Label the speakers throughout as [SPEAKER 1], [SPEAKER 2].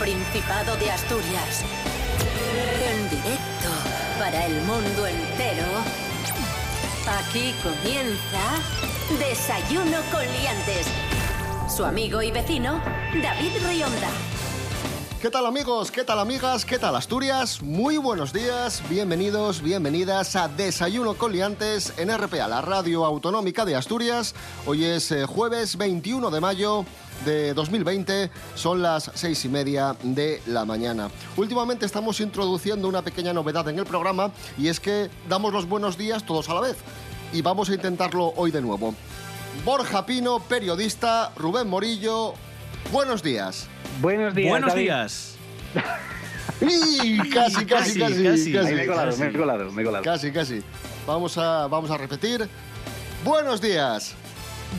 [SPEAKER 1] Principado de Asturias. En directo para el mundo entero. Aquí comienza Desayuno con Liantes. Su amigo y vecino, David Rionda.
[SPEAKER 2] ¿Qué tal amigos? ¿Qué tal amigas? ¿Qué tal Asturias? Muy buenos días, bienvenidos, bienvenidas a Desayuno con Liantes en RPA, la radio autonómica de Asturias. Hoy es eh, jueves 21 de mayo de 2020, son las seis y media de la mañana. Últimamente estamos introduciendo una pequeña novedad en el programa y es que damos los buenos días todos a la vez. Y vamos a intentarlo hoy de nuevo. Borja Pino, periodista, Rubén Morillo, buenos días.
[SPEAKER 3] Buenos días.
[SPEAKER 4] Buenos
[SPEAKER 3] David.
[SPEAKER 4] días.
[SPEAKER 2] ¡Y! Casi, casi, casi,
[SPEAKER 4] Casi,
[SPEAKER 2] casi,
[SPEAKER 3] me he colado,
[SPEAKER 2] casi.
[SPEAKER 3] me he colado, me he colado.
[SPEAKER 2] Casi, casi. Vamos a, vamos a repetir. Buenos días.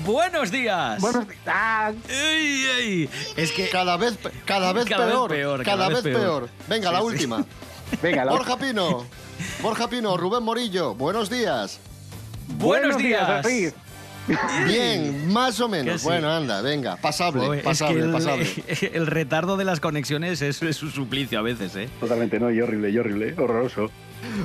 [SPEAKER 4] Buenos días.
[SPEAKER 3] Buenos días. Ah,
[SPEAKER 4] Ey, ey. Es que
[SPEAKER 2] Cada vez, cada vez
[SPEAKER 4] Cada vez
[SPEAKER 2] peor.
[SPEAKER 4] peor,
[SPEAKER 2] Cada,
[SPEAKER 4] cada
[SPEAKER 2] vez
[SPEAKER 4] vez
[SPEAKER 2] peor.
[SPEAKER 4] peor.
[SPEAKER 2] Venga, la
[SPEAKER 4] Sí,
[SPEAKER 2] última.
[SPEAKER 3] venga, la
[SPEAKER 2] Borja Pino. Borja Pino, Rubén Morillo, buenos días.
[SPEAKER 4] buenos días.
[SPEAKER 2] Bien, más o menos. Bueno, anda, venga, pasable,
[SPEAKER 4] es
[SPEAKER 2] pasable,
[SPEAKER 4] que el,
[SPEAKER 2] pasable.
[SPEAKER 4] el retardo de las conexiones es, es un suplicio a veces, ¿eh?
[SPEAKER 3] Totalmente, no, y horrible, y horrible, horroroso.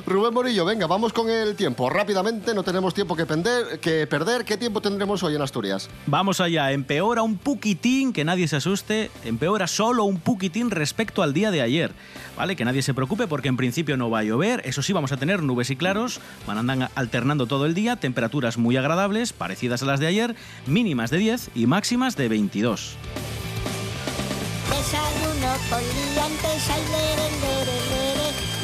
[SPEAKER 2] Rubén Morillo, venga, vamos con el tiempo. Rápidamente, no tenemos tiempo que, pender- que perder. ¿Qué tiempo tendremos hoy en Asturias?
[SPEAKER 4] Vamos allá, empeora un poquitín, que nadie se asuste, empeora solo un poquitín respecto al día de ayer, ¿vale? Que nadie se preocupe porque en principio no va a llover, eso sí, vamos a tener nubes y claros, van andan alternando todo el día, temperaturas muy agradables, parecidas a las de ayer, mínimas de 10 y máximas de 22.
[SPEAKER 5] Desayuno con liantes, ay, lere, lere, lere.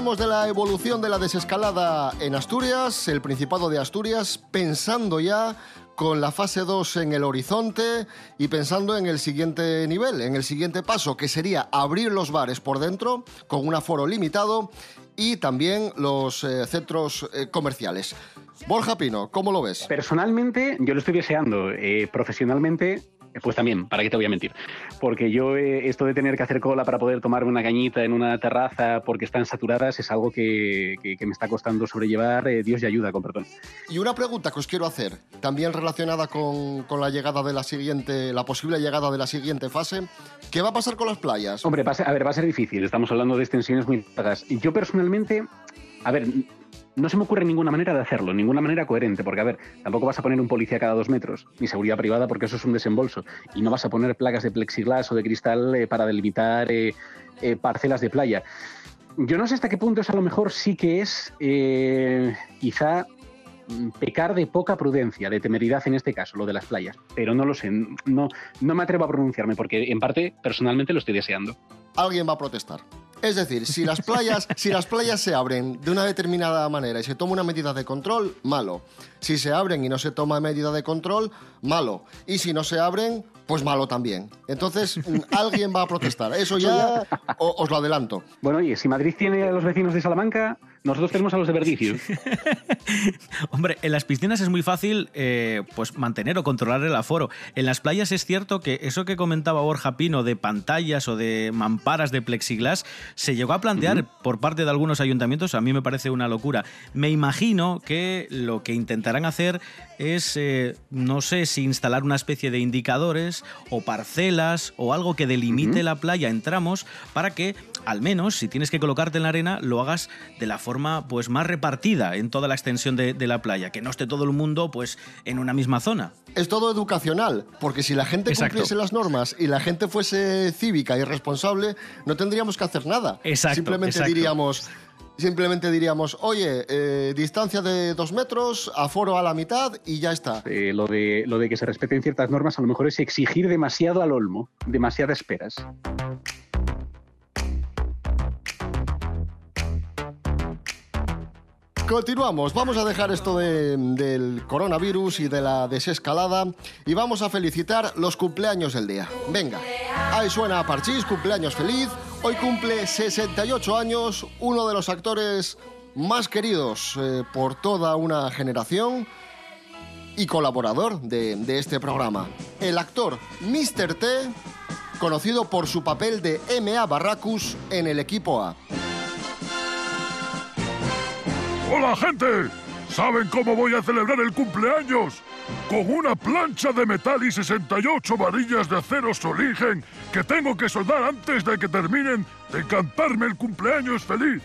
[SPEAKER 2] Hablamos de la evolución de la desescalada en Asturias, el Principado de Asturias, pensando ya con la fase 2 en el horizonte y pensando en el siguiente nivel, en el siguiente paso, que sería abrir los bares por dentro con un aforo limitado y también los eh, centros eh, comerciales. Borja Pino, ¿cómo lo ves?
[SPEAKER 3] Personalmente, yo lo estoy deseando. eh, profesionalmente, pues también, ¿para qué te voy a mentir? Porque yo, eh, esto de tener que hacer cola para poder tomar una cañita en una terraza porque están saturadas es algo que, que- que me está costando sobrellevar. eh, Dios y ayuda, con perdón.
[SPEAKER 2] Y una pregunta que os quiero hacer, también relacionada con, con la llegada de la siguiente, la posible llegada de la siguiente fase. ¿Qué va a pasar con las playas?
[SPEAKER 3] Hombre, va a ver, va a ser difícil. Estamos hablando de extensiones muy largas. Yo personalmente, a ver, no se me ocurre ninguna manera de hacerlo, ninguna manera coherente, porque a ver, tampoco vas a poner un policía cada dos metros, ni seguridad privada, porque eso es un desembolso. Y no vas a poner placas de plexiglas o de cristal eh, para delimitar eh, eh, parcelas de playa. Yo no sé hasta qué punto eso a lo mejor sí que es quizá mm, pecar de poca prudencia, de temeridad en este caso, lo de las playas. Pero no lo sé, no, no me atrevo a pronunciarme porque en parte personalmente lo estoy deseando.
[SPEAKER 2] alguien va a protestar. Es decir, si las playas, si las playas se abren de una determinada manera y se toma una medida de control, malo. Si se abren y no se toma medida de control, malo. Y si no se abren, pues malo también. Entonces, mm, alguien va a protestar. Eso ya os lo adelanto.
[SPEAKER 3] Bueno, oye, si Madrid tiene a los vecinos de Salamanca, nosotros tenemos a los de Verdicio.
[SPEAKER 4] Hombre, en las piscinas es muy fácil eh, pues mantener o controlar el aforo. En las playas es cierto que eso que comentaba Borja Pino de pantallas o de mamparas de plexiglas se llegó a plantear por parte de algunos ayuntamientos. A mí me parece una locura. Me imagino que lo que intentarán hacer es, eh, no sé si instalar una especie de indicadores o parcelas o algo que delimite la playa en tramos para que al menos si tienes que colocarte en la arena lo hagas de la forma pues más repartida en toda la extensión de, de la playa, que no esté todo el mundo pues en una misma zona.
[SPEAKER 2] Es todo educacional, porque si la gente
[SPEAKER 4] Exacto.
[SPEAKER 2] cumpliese las normas y la gente fuese cívica y responsable, no tendríamos que hacer nada.
[SPEAKER 4] Exacto,
[SPEAKER 2] Simplemente
[SPEAKER 4] exacto.
[SPEAKER 2] diríamos, simplemente diríamos, oye, eh, distancia de dos metros, aforo a la mitad y ya está.
[SPEAKER 3] Eh, lo, de, lo de que se respeten ciertas normas a lo mejor es exigir demasiado al olmo, demasiadas esperas.
[SPEAKER 2] Continuamos, vamos a dejar esto de- del coronavirus y de la desescalada y vamos a felicitar los cumpleaños del día. Venga, ahí suena a Parchís, cumpleaños feliz. Hoy cumple 68 años, uno de los actores más queridos eh, por toda una generación y colaborador de, de este programa. El actor Mr. T, conocido por su papel de M.A. Barracus en el equipo A.
[SPEAKER 6] ¡Hola, gente! ¿Saben cómo voy a celebrar el cumpleaños? Con una plancha de metal y 68 varillas de acero Soligen que tengo que soldar antes de que terminen de cantarme el cumpleaños feliz.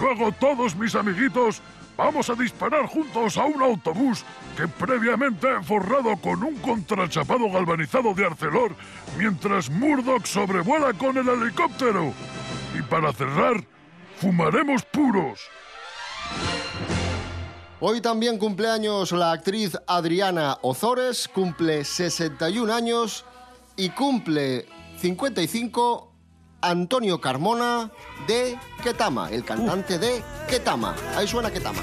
[SPEAKER 6] Luego todos mis amiguitos vamos a disparar juntos a un autobús que previamente he forrado con un contrachapado galvanizado de Arcelor mientras Murdoch sobrevuela con el helicóptero. Y para cerrar, fumaremos puros.
[SPEAKER 2] Hoy también cumpleaños la actriz Adriana Ozores, cumple 61 años y cumple 55 Antonio Carmona de Ketama, el cantante de Ketama. Ahí suena Ketama.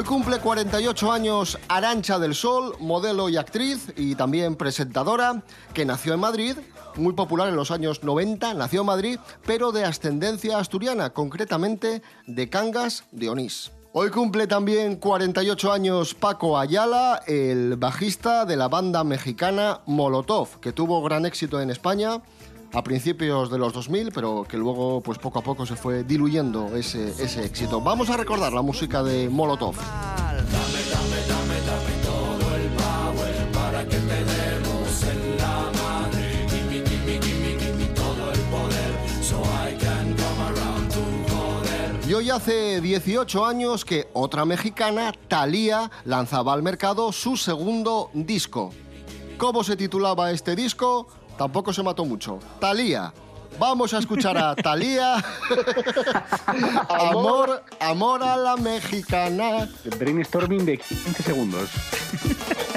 [SPEAKER 2] Hoy cumple 48 años Arancha del Sol, modelo y actriz y también presentadora, que nació en Madrid, muy popular en los años 90, nació en Madrid, pero de ascendencia asturiana, concretamente de Cangas de Onís. Hoy cumple también 48 años Paco Ayala, el bajista de la banda mexicana Molotov, que tuvo gran éxito en España a principios de los 2000, pero que luego pues poco a poco se fue diluyendo ese, ese éxito. Vamos a recordar la música de Molotov. Y hoy hace 18 años que otra mexicana, Thalía, lanzaba al mercado su segundo disco. ¿Cómo se titulaba este disco? Tampoco se mató mucho. Thalía. Vamos a escuchar a Thalía. amor, amor a la mexicana.
[SPEAKER 7] Brainstorming de 15 segundos.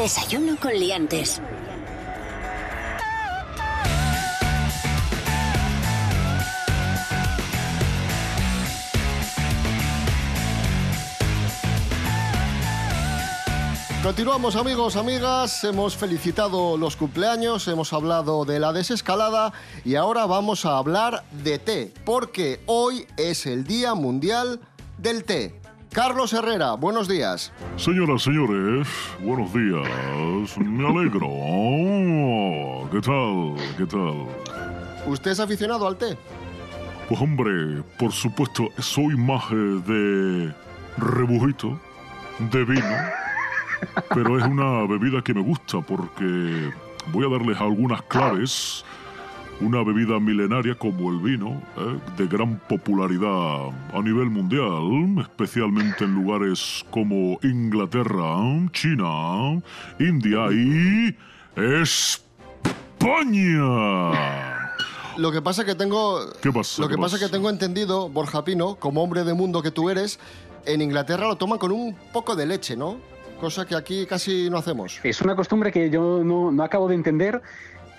[SPEAKER 1] Desayuno con liantes.
[SPEAKER 2] Continuamos amigos, amigas, hemos felicitado los cumpleaños, hemos hablado de la desescalada y ahora vamos a hablar de té, porque hoy es el Día Mundial del Té. Carlos Herrera, buenos días.
[SPEAKER 6] Señoras, señores, buenos días. Me alegro. ¿Qué tal? ¿Qué tal?
[SPEAKER 2] ¿Usted es aficionado al té?
[SPEAKER 8] Pues hombre, por supuesto, soy más eh, de rebujito, de vino, pero es una bebida que me gusta porque voy a darles algunas claves. Una bebida milenaria como el vino, eh, de gran popularidad a nivel mundial, especialmente en lugares como Inglaterra, China, India y España.
[SPEAKER 2] Lo que pasa que tengo.
[SPEAKER 8] ¿Qué pasa?
[SPEAKER 2] Lo que
[SPEAKER 8] ¿Qué
[SPEAKER 2] pasa que tengo entendido, Borja Pino, como hombre de mundo que tú eres, en Inglaterra lo toman con un poco de leche, ¿no? Cosa que aquí casi no hacemos.
[SPEAKER 3] Es una costumbre que yo no, no acabo de entender.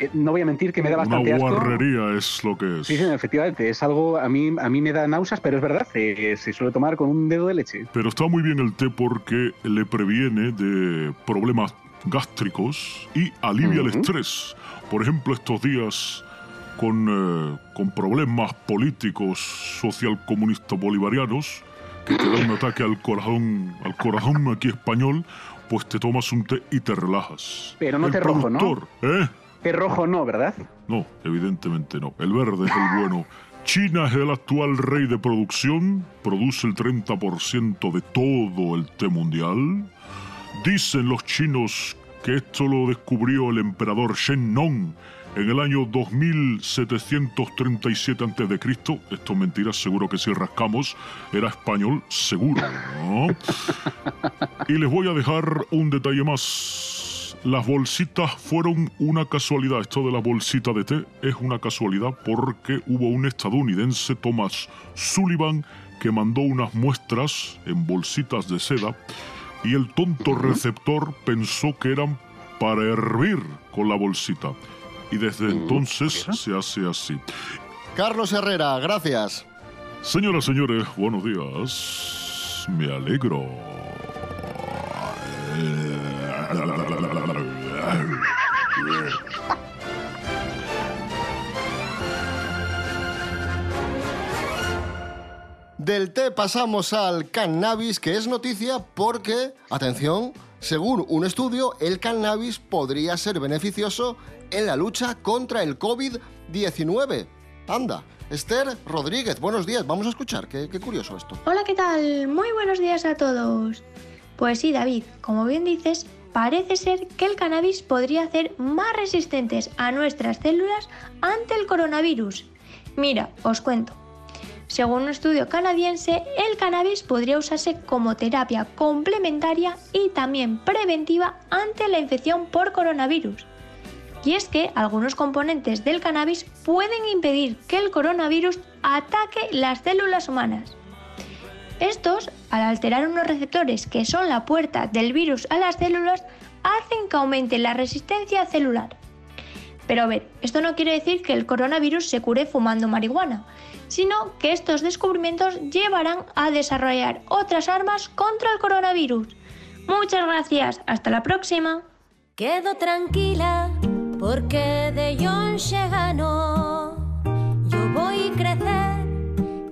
[SPEAKER 3] Eh, no voy a mentir que me da bastante asco.
[SPEAKER 8] guarrería es lo que es.
[SPEAKER 3] Sí, sí, efectivamente, es algo, a mí, a mí me da náuseas, pero es verdad, eh, se suele tomar con un dedo de leche.
[SPEAKER 8] Pero está muy bien el té porque le previene de problemas gástricos y alivia el
[SPEAKER 3] Ujú.
[SPEAKER 8] estrés. Por ejemplo, estos días con, eh, con problemas políticos socialcomunistas bolivarianos, que te da un ataque al corazón, al corazón aquí español, pues te tomas un té y te relajas.
[SPEAKER 3] Pero no
[SPEAKER 8] el
[SPEAKER 3] té rojo, ¿no?
[SPEAKER 8] ¿eh?
[SPEAKER 3] Es rojo no, ¿verdad?
[SPEAKER 8] No, evidentemente no. El verde es el bueno. China es el actual rey de producción, produce el 30% de todo el té mundial. Dicen los chinos que esto lo descubrió el emperador Shen Nong en el año 2737 a.C. Esto es mentira, seguro que si rascamos era español, seguro. ¿no? Y les voy a dejar un detalle más. Las bolsitas fueron una casualidad. Esto de la bolsita de té es una casualidad porque hubo un estadounidense, Thomas Sullivan, que mandó unas muestras en bolsitas de seda y el tonto receptor pensó que eran para hervir con la bolsita. Y desde entonces se hace así.
[SPEAKER 2] Carlos Herrera, gracias.
[SPEAKER 8] Señoras, señores, buenos días. Me alegro.
[SPEAKER 2] Del té pasamos al cannabis, que es noticia porque, atención, según un estudio, el cannabis podría ser beneficioso en la lucha contra el COVID-19. Anda, Esther Rodríguez, buenos días, vamos a escuchar, qué, curioso esto.
[SPEAKER 9] Hola, ¿qué tal? Muy buenos días a todos. Pues sí, David, como bien dices, parece ser que el cannabis podría hacer más resistentes a nuestras células ante el coronavirus. Mira, os cuento. Según un estudio canadiense, el cannabis podría usarse como terapia complementaria y también preventiva ante la infección por coronavirus. Y es que algunos componentes del cannabis pueden impedir que el coronavirus ataque las células humanas. Estos, al alterar unos receptores que son la puerta del virus a las células, hacen que aumente la resistencia celular. Pero a ver, esto no quiere decir que el coronavirus se cure fumando marihuana, sino que estos descubrimientos llevarán a desarrollar otras armas contra el coronavirus. Muchas gracias, hasta la próxima.
[SPEAKER 10] Quedo tranquila porque de John gano. Yo voy a crecer,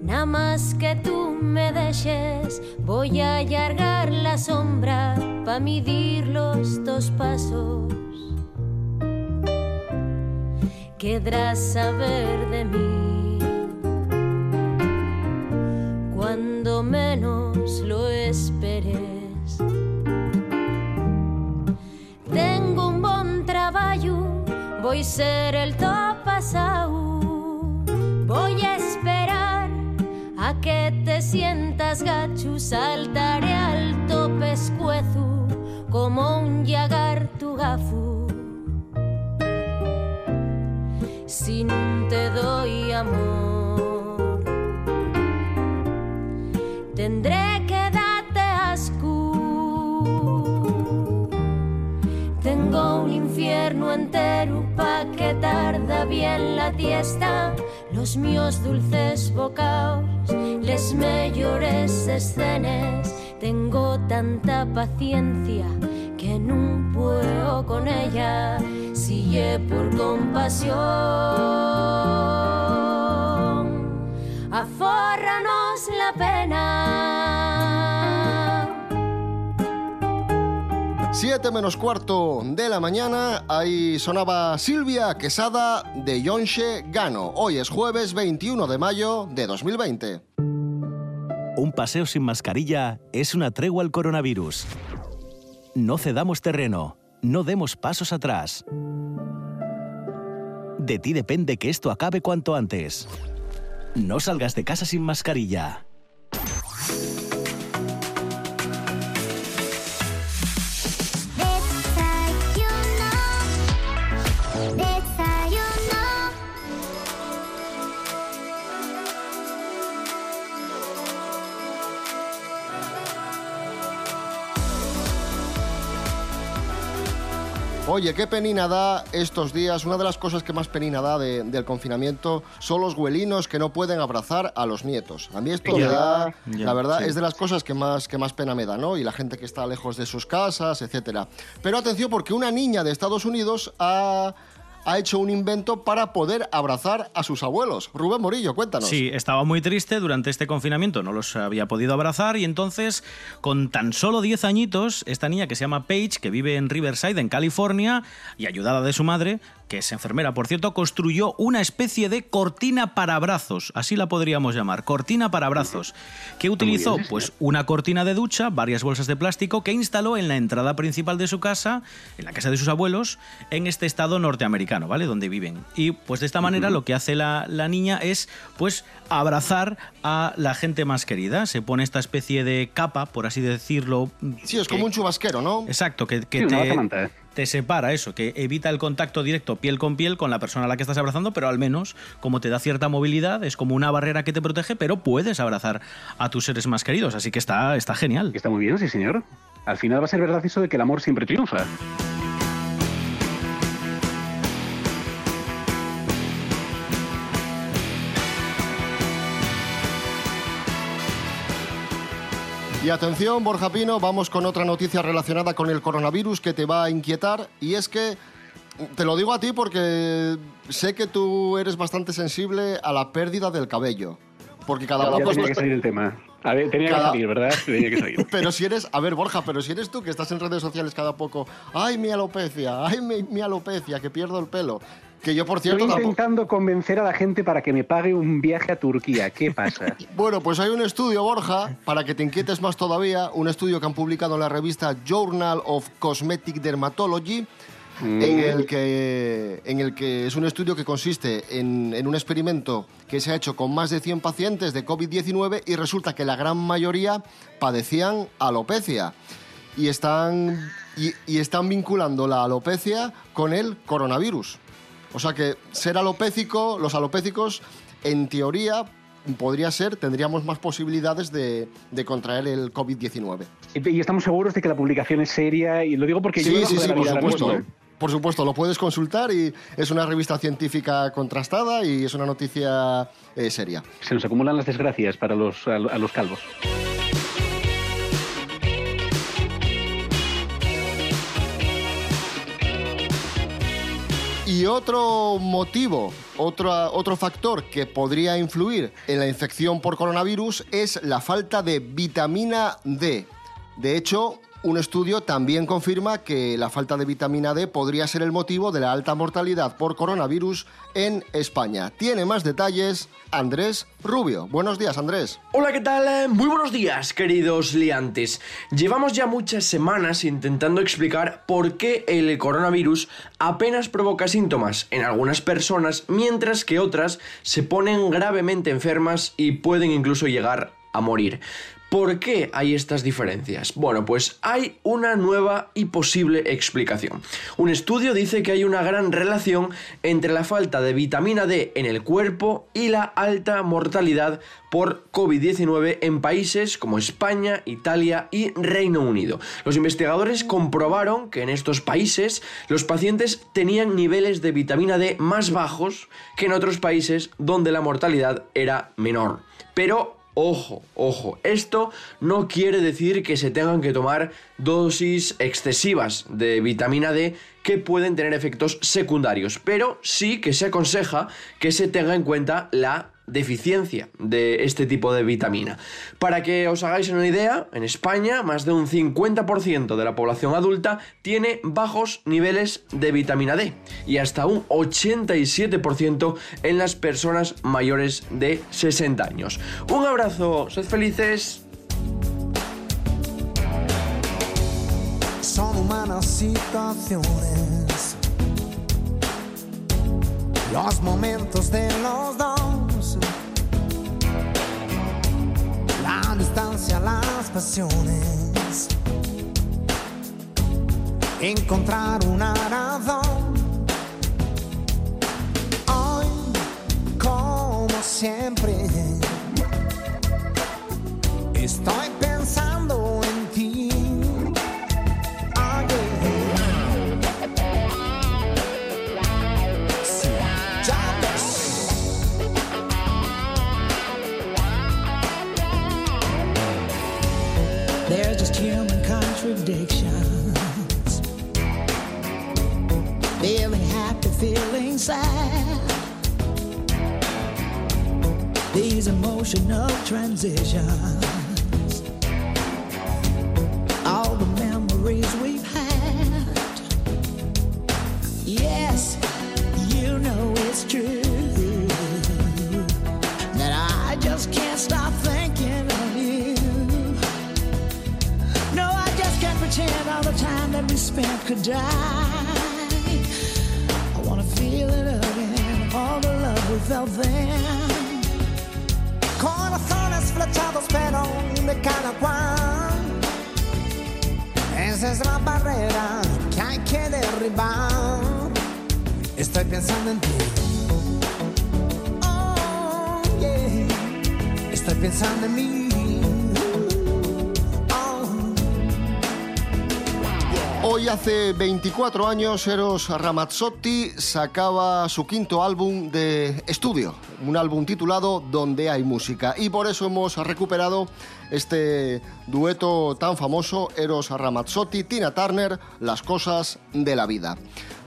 [SPEAKER 10] nada más que tú me dejes. Voy a allargar la sombra para medir los dos pasos. Querrás saber de mí cuando menos lo esperes. Tengo un bon trabajo, voy a ser el top pasado. Voy a esperar a que te sientas gacho, saltaré alto pescuezo como un yagar tu gafu. Si no te doy amor, un infierno entero pa' que tarda bien la tiesta. Los míos dulces bocaos, les mejores escenas. Tengo tanta paciencia que no puedo con ella. Sigue por compasión. Afórranos la pena.
[SPEAKER 2] 7 menos cuarto de la mañana, ahí sonaba Silvia Quesada de Yonshe Gano. Hoy es jueves 21 de mayo de 2020.
[SPEAKER 11] Un paseo sin mascarilla es una tregua al coronavirus. No cedamos terreno, no demos pasos atrás. De ti depende que esto acabe cuanto antes. No salgas de casa sin mascarilla.
[SPEAKER 2] Oye, qué penina da estos días. Una de las cosas que más penina da de- del confinamiento son los huelinos que no pueden abrazar a los nietos. A mí esto me da,
[SPEAKER 4] ya,
[SPEAKER 2] la verdad,
[SPEAKER 4] sí.
[SPEAKER 2] es de las cosas que más, que más pena me da, ¿no? Y la gente que está lejos de sus casas, etcétera. Pero atención, porque una niña de Estados Unidos ha, ha hecho un invento para poder abrazar a sus abuelos. Rubén Morillo, cuéntanos.
[SPEAKER 4] Sí, estaba muy triste durante este confinamiento, no los había podido abrazar y entonces, con tan solo 10 añitos, esta niña que se llama Paige, que vive en Riverside, en California, y ayudada de su madre, que es enfermera, por cierto, construyó una especie de cortina para brazos, así la podríamos llamar, cortina para brazos, que utilizó pues una cortina de ducha, varias bolsas de plástico, que instaló en la entrada principal de su casa, en la casa de sus abuelos, en este estado norteamericano, ¿vale? Donde viven. Y pues de esta manera lo que hace la, la niña es pues abrazar a la gente más querida. Se pone esta especie de capa, por así decirlo.
[SPEAKER 2] Sí, es
[SPEAKER 4] que-
[SPEAKER 2] como un chubasquero, ¿no?
[SPEAKER 4] Exacto, que, que
[SPEAKER 3] Sí,
[SPEAKER 4] te. Te separa eso, que evita el contacto directo piel con piel con la persona a la que estás abrazando, pero al menos como te da cierta movilidad, es como una barrera que te protege, pero puedes abrazar a tus seres más queridos, así que está, está genial.
[SPEAKER 3] Está muy bien, sí, señor. Al final va a ser verdad eso de que el amor siempre triunfa.
[SPEAKER 2] Y atención, Borja Pino, vamos con otra noticia relacionada con el coronavirus que te va a inquietar y es que te lo digo a ti porque sé que tú eres bastante sensible a la pérdida del cabello. Porque cada
[SPEAKER 3] Ya tenía que salir el tema. A ver, tenía
[SPEAKER 2] Cada-
[SPEAKER 3] que salir, ¿verdad? Tenía que salir.
[SPEAKER 2] Pero si eres, a ver Borja, pero si eres tú que estás en redes sociales cada poco, ay mi alopecia, ay mi, mi alopecia, que pierdo el pelo, que yo por
[SPEAKER 3] Estoy
[SPEAKER 2] tampoco...
[SPEAKER 3] intentando convencer a la gente para que me pague un viaje a Turquía. ¿Qué pasa?
[SPEAKER 2] Bueno, pues hay un estudio, Borja, para que te inquietes más todavía, un estudio que han publicado en la revista Journal of Cosmetic Dermatology, en, el que, en el que es un estudio que consiste en, en un experimento que se ha hecho con más de 100 pacientes de COVID-19 y resulta que la gran mayoría padecían alopecia. Y están, y, y están vinculando la alopecia con el coronavirus. O sea que ser alopécico, los alopécicos, en teoría, podría ser, tendríamos más posibilidades de, de contraer el COVID-19.
[SPEAKER 3] Y estamos seguros de que la publicación es seria y lo digo porque yo
[SPEAKER 2] Sí,
[SPEAKER 3] me
[SPEAKER 2] sí, sí,
[SPEAKER 3] la
[SPEAKER 2] por supuesto.
[SPEAKER 3] ¿eh?
[SPEAKER 2] Por supuesto, lo puedes consultar y es una revista científica contrastada y es una noticia eh, seria.
[SPEAKER 3] Se nos acumulan las desgracias para los, a, a los calvos.
[SPEAKER 2] Y otro motivo, otro, otro factor que podría influir en la infección por coronavirus es la falta de vitamina D. De hecho, un estudio también confirma que la falta de vitamina D podría ser el motivo de la alta mortalidad por coronavirus en España. Tiene más detalles Andrés Rubio. Buenos días, Andrés.
[SPEAKER 12] Hola, ¿qué tal? Muy buenos días, queridos liantes. Llevamos ya muchas semanas intentando explicar por qué el coronavirus apenas provoca síntomas en algunas personas, mientras que otras se ponen gravemente enfermas y pueden incluso llegar a morir. ¿Por qué hay estas diferencias? Bueno, pues hay una nueva y posible explicación. Un estudio dice que hay una gran relación entre la falta de vitamina D en el cuerpo y la alta mortalidad por COVID-19 en países como España, Italia y Reino Unido. Los investigadores comprobaron que en estos países los pacientes tenían niveles de vitamina D más bajos que en otros países donde la mortalidad era menor. Pero Ojo, ojo, esto no quiere decir que se tengan que tomar dosis excesivas de vitamina D que pueden tener efectos secundarios, pero sí que se aconseja que se tenga en cuenta la deficiencia de este tipo de vitamina. Para que os hagáis una idea, en España más de un 50% de la población adulta tiene bajos niveles de vitamina D y hasta un 87% en las personas mayores de 60 años. Un abrazo, sed felices.
[SPEAKER 13] Son humanas situaciones, los momentos de los dos, distancia, las pasiones, encontrar una razón. Hoy, como siempre, emotional transitions. All the memories we've had. Yes, you know it's true. That I just can't stop thinking of you. No, I just can't pretend all the time that we spent could die. I wanna feel it again, all the love we felt then. Cada cual. Esa es la barrera que hay que derribar. Estoy pensando en ti. Oh, yeah. Estoy pensando en mí.
[SPEAKER 2] Hoy hace 24 años Eros Ramazzotti sacaba su quinto álbum de estudio, un álbum titulado Donde hay música y por eso hemos recuperado este dueto tan famoso Eros Ramazzotti, Tina Turner, Las cosas de la vida.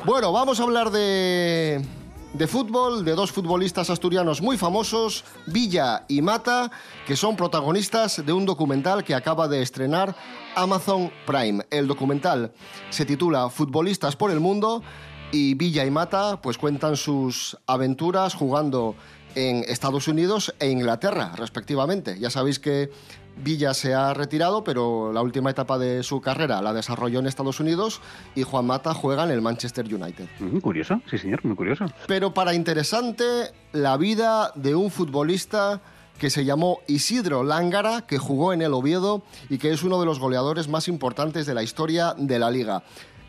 [SPEAKER 2] Bueno, vamos a hablar de de fútbol de dos futbolistas asturianos muy famosos, Villa y Mata, que son protagonistas de un documental que acaba de estrenar Amazon Prime. El documental se titula Futbolistas por el Mundo y Villa y Mata pues cuentan sus aventuras jugando en Estados Unidos e Inglaterra, respectivamente. Ya sabéis que Villa se ha retirado, pero la última etapa de su carrera la desarrolló en Estados Unidos y Juan Mata juega en el Manchester United.
[SPEAKER 3] Mm, curioso, sí señor, muy curioso.
[SPEAKER 2] Pero para interesante, la vida de un futbolista que se llamó Isidro Lángara, que jugó en el Oviedo y que es uno de los goleadores más importantes de la historia de la liga.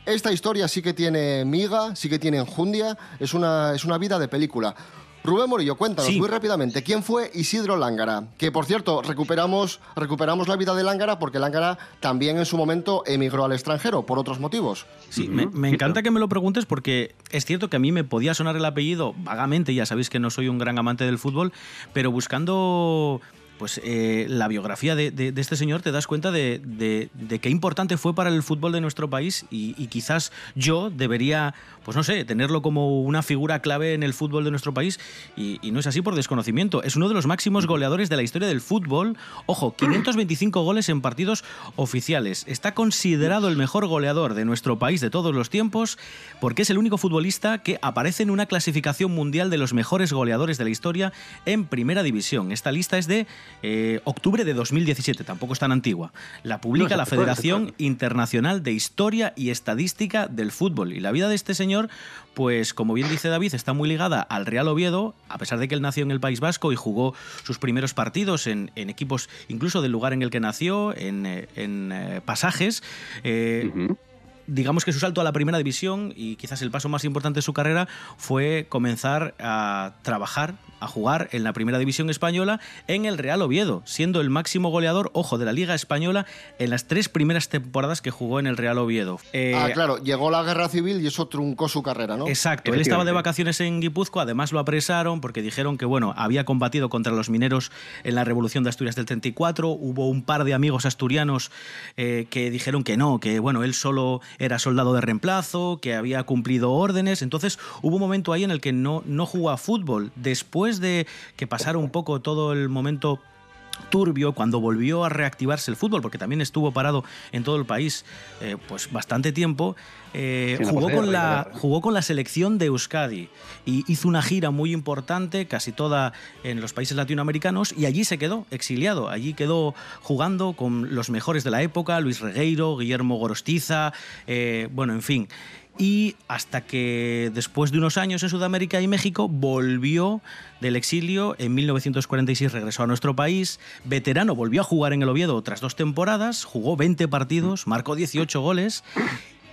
[SPEAKER 2] Esta historia sí que tiene miga, sí que tiene enjundia, es una, es una vida de película. Rubén Morillo, cuéntanos
[SPEAKER 4] Sí.
[SPEAKER 2] muy rápidamente, ¿quién fue Isidro Lángara? Que, por cierto, recuperamos, recuperamos la vida de Lángara porque Lángara también en su momento emigró al extranjero, por otros motivos.
[SPEAKER 4] Sí, me, me encanta que me lo preguntes porque es cierto que a mí me podía sonar el apellido vagamente, ya sabéis que no soy un gran amante del fútbol, pero buscando pues eh, la biografía de, este señor te das cuenta de, qué importante fue para el fútbol de nuestro país y, quizás yo debería, pues no sé, tenerlo como una figura clave en el fútbol de nuestro país y no es así por desconocimiento. Es uno de los máximos goleadores de la historia del fútbol. Ojo, 525 goles en partidos oficiales. Está considerado el mejor goleador de nuestro país de todos los tiempos porque es el único futbolista que aparece en una clasificación mundial de los mejores goleadores de la historia en primera división. Esta lista es de eh, octubre de 2017, tampoco es tan antigua. La publica
[SPEAKER 3] No,
[SPEAKER 4] la Federación
[SPEAKER 3] puede.
[SPEAKER 4] Internacional de Historia y Estadística del Fútbol. Y la vida de este señor, pues como bien dice David, está muy ligada al Real Oviedo, a pesar de que él nació en el País Vasco y jugó sus primeros partidos en, en equipos incluso del lugar en el que nació, en, eh, en, eh, pasajes. eh, digamos que su salto a la primera división y quizás el paso más importante de su carrera fue comenzar a trabajar, a jugar en la primera división española en el Real Oviedo, siendo el máximo goleador, ojo, de la Liga Española en las tres primeras temporadas que jugó en el Real Oviedo. Eh,
[SPEAKER 2] ah, claro, llegó la guerra civil y eso truncó su carrera, ¿no?
[SPEAKER 4] Exacto, él estaba de vacaciones en Guipúzcoa, además lo apresaron porque dijeron que bueno, había combatido contra los mineros en la Revolución de Asturias del 34, hubo un par de amigos asturianos eh, que dijeron que no, que bueno, él solo era soldado de reemplazo, que había cumplido órdenes, entonces hubo un momento ahí en el que no, no jugó a fútbol. Después después de que pasara un poco todo el momento turbio cuando volvió a reactivarse el fútbol, porque también estuvo parado en todo el país eh, pues bastante tiempo, eh,
[SPEAKER 3] Sí,
[SPEAKER 4] jugó, con la, jugó con la selección de Euskadi y hizo una gira muy importante, casi toda en los países latinoamericanos, y allí se quedó exiliado, allí quedó jugando con los mejores de la época, Luis Regueiro, Guillermo Gorostiza, eh, bueno, en fin. Y hasta que después de unos años en Sudamérica y México volvió del exilio, en 1946 regresó a nuestro país, veterano, volvió a jugar en el Oviedo otras dos temporadas, jugó 20 partidos, marcó 18 goles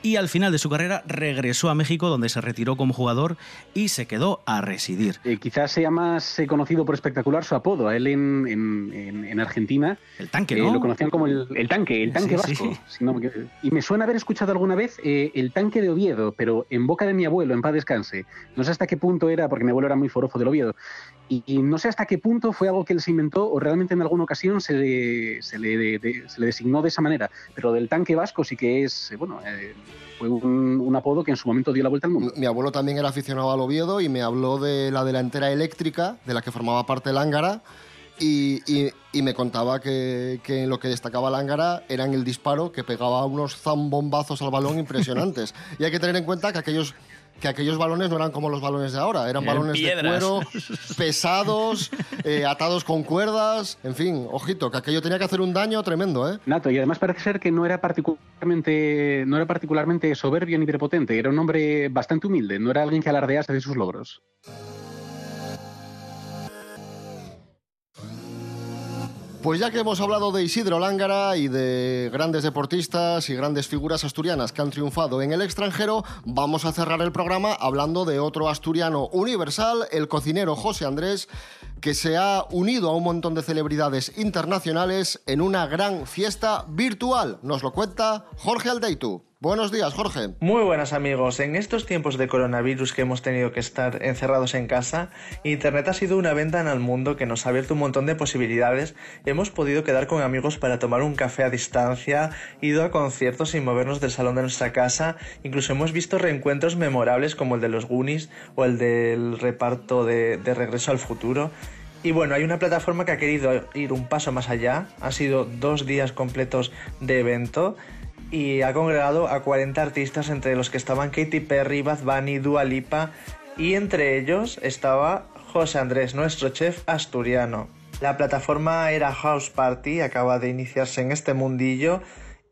[SPEAKER 4] y al final de su carrera regresó a México donde se retiró como jugador y se quedó a residir.
[SPEAKER 3] Eh, quizás sea más eh, conocido por espectacular su apodo. A él en, en- en- en Argentina
[SPEAKER 4] El tanque,
[SPEAKER 3] eh,
[SPEAKER 4] ¿no?
[SPEAKER 3] lo conocían como el, el tanque, el tanque
[SPEAKER 4] Sí,
[SPEAKER 3] vasco.
[SPEAKER 4] sí.
[SPEAKER 3] si no me- y me suena haber escuchado alguna vez eh, el tanque de Oviedo, pero en boca de mi abuelo, en paz descanse. No sé hasta qué punto era, porque mi abuelo era muy forofo del Oviedo. Y, y no sé hasta qué punto fue algo que él se inventó o realmente en alguna ocasión se le, se le, de- de- se le designó de esa manera. Pero del tanque vasco sí que es, eh, bueno, eh, fue un, un apodo que en su momento dio la vuelta al mundo.
[SPEAKER 2] Mi abuelo también era aficionado al Oviedo y me habló de la delantera eléctrica, de la que formaba parte el Ángara, y, y- y me contaba que, que lo que destacaba el Ángara era en el disparo, que pegaba unos zambombazos al balón impresionantes. y hay que tener en cuenta que aquellos, que aquellos balones no eran como los balones de ahora, eran balones
[SPEAKER 4] piedras.
[SPEAKER 2] de cuero, pesados, eh, atados con cuerdas, en fin, ojito, que aquello tenía que hacer un daño tremendo, ¿eh?
[SPEAKER 3] Nato, y además parece ser que no era particularmente, no era particularmente soberbio ni prepotente, era un hombre bastante humilde, no era alguien que alardease de sus logros.
[SPEAKER 2] Pues ya que hemos hablado de Isidro Lángara y de grandes deportistas y grandes figuras asturianas que han triunfado en el extranjero, vamos a cerrar el programa hablando de otro asturiano universal, el cocinero José Andrés, que se ha unido a un montón de celebridades internacionales en una gran fiesta virtual. Nos lo cuenta Jorge Aldeitu. Buenos días, Jorge.
[SPEAKER 14] Muy buenas amigos, en estos tiempos de coronavirus que hemos tenido que estar encerrados en casa, Internet ha sido una ventana al mundo que nos ha abierto un montón de posibilidades. Hemos podido quedar con amigos para tomar un café a distancia, ido a conciertos sin movernos del salón de nuestra casa, incluso hemos visto reencuentros memorables como el de los Goonies o el del reparto de, de Regreso al Futuro. Y bueno, hay una plataforma que ha querido ir un paso más allá, ha sido dos días completos de evento y ha congregado a 40 artistas entre los que estaban Katy Perry, Bad Bunny, Dua Lipa y entre ellos estaba José Andrés, nuestro chef asturiano. La plataforma era House Party, acaba de iniciarse en este mundillo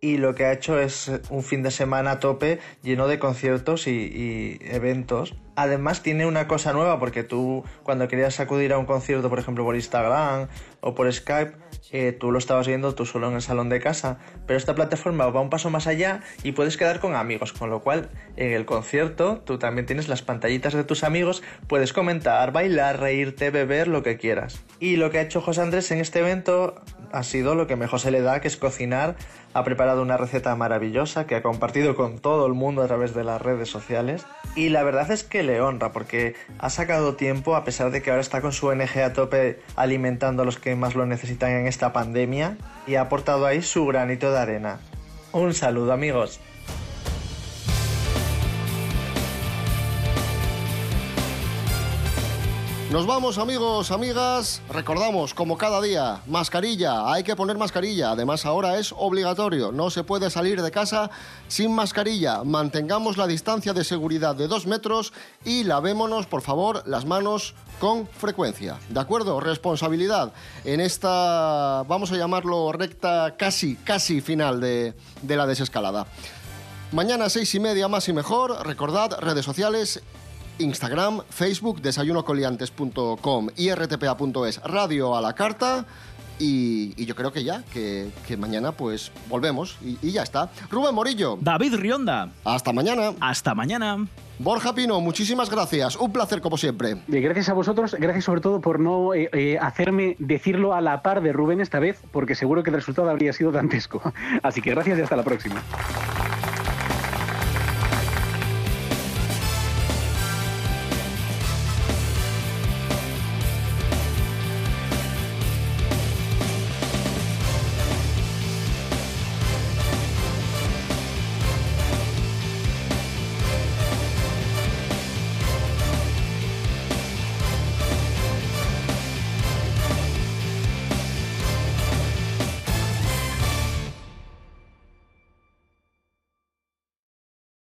[SPEAKER 14] y lo que ha hecho es un fin de semana a tope lleno de conciertos y, y eventos. Además tiene una cosa nueva porque tú cuando querías acudir a un concierto, por ejemplo por Instagram o por Skype, eh, tú lo estabas viendo tú solo en el salón de casa. Pero esta plataforma va un paso más allá y puedes quedar con amigos, con lo cual en el concierto tú también tienes las pantallitas de tus amigos, puedes comentar, bailar, reírte, beber, lo que quieras. Y lo que ha hecho José Andrés en este evento ha sido lo que mejor se le da, que es cocinar. Ha preparado una receta maravillosa que ha compartido con todo el mundo a través de las redes sociales. Y la verdad es que le honra porque ha sacado tiempo, a pesar de que ahora está con su ONG a tope alimentando a los que más lo necesitan en esta pandemia, y ha aportado ahí su granito de arena. Un saludo amigos.
[SPEAKER 2] Nos vamos amigos, amigas. Recordamos, como cada día, mascarilla. Hay que poner mascarilla. Además, ahora es obligatorio. No se puede salir de casa sin mascarilla. Mantengamos la distancia de seguridad de dos metros y lavémonos, por favor, las manos con frecuencia. ¿De acuerdo? Responsabilidad en esta, vamos a llamarlo recta casi, casi final de, la desescalada. Mañana seis y media más y mejor. Recordad, redes sociales, Instagram, Facebook, desayunocoliantes.com y rtpa.es, radio a la carta. Y, y yo creo que ya, que, que mañana pues volvemos y, y ya está. Rubén Morillo.
[SPEAKER 4] David Rionda.
[SPEAKER 2] Hasta mañana.
[SPEAKER 4] Hasta mañana.
[SPEAKER 2] Borja Pino, muchísimas gracias. Un placer como siempre.
[SPEAKER 3] Gracias a vosotros, gracias sobre todo por no eh, eh, hacerme decirlo a la par de Rubén esta vez, porque seguro que el resultado habría sido dantesco. Así que gracias y hasta la próxima.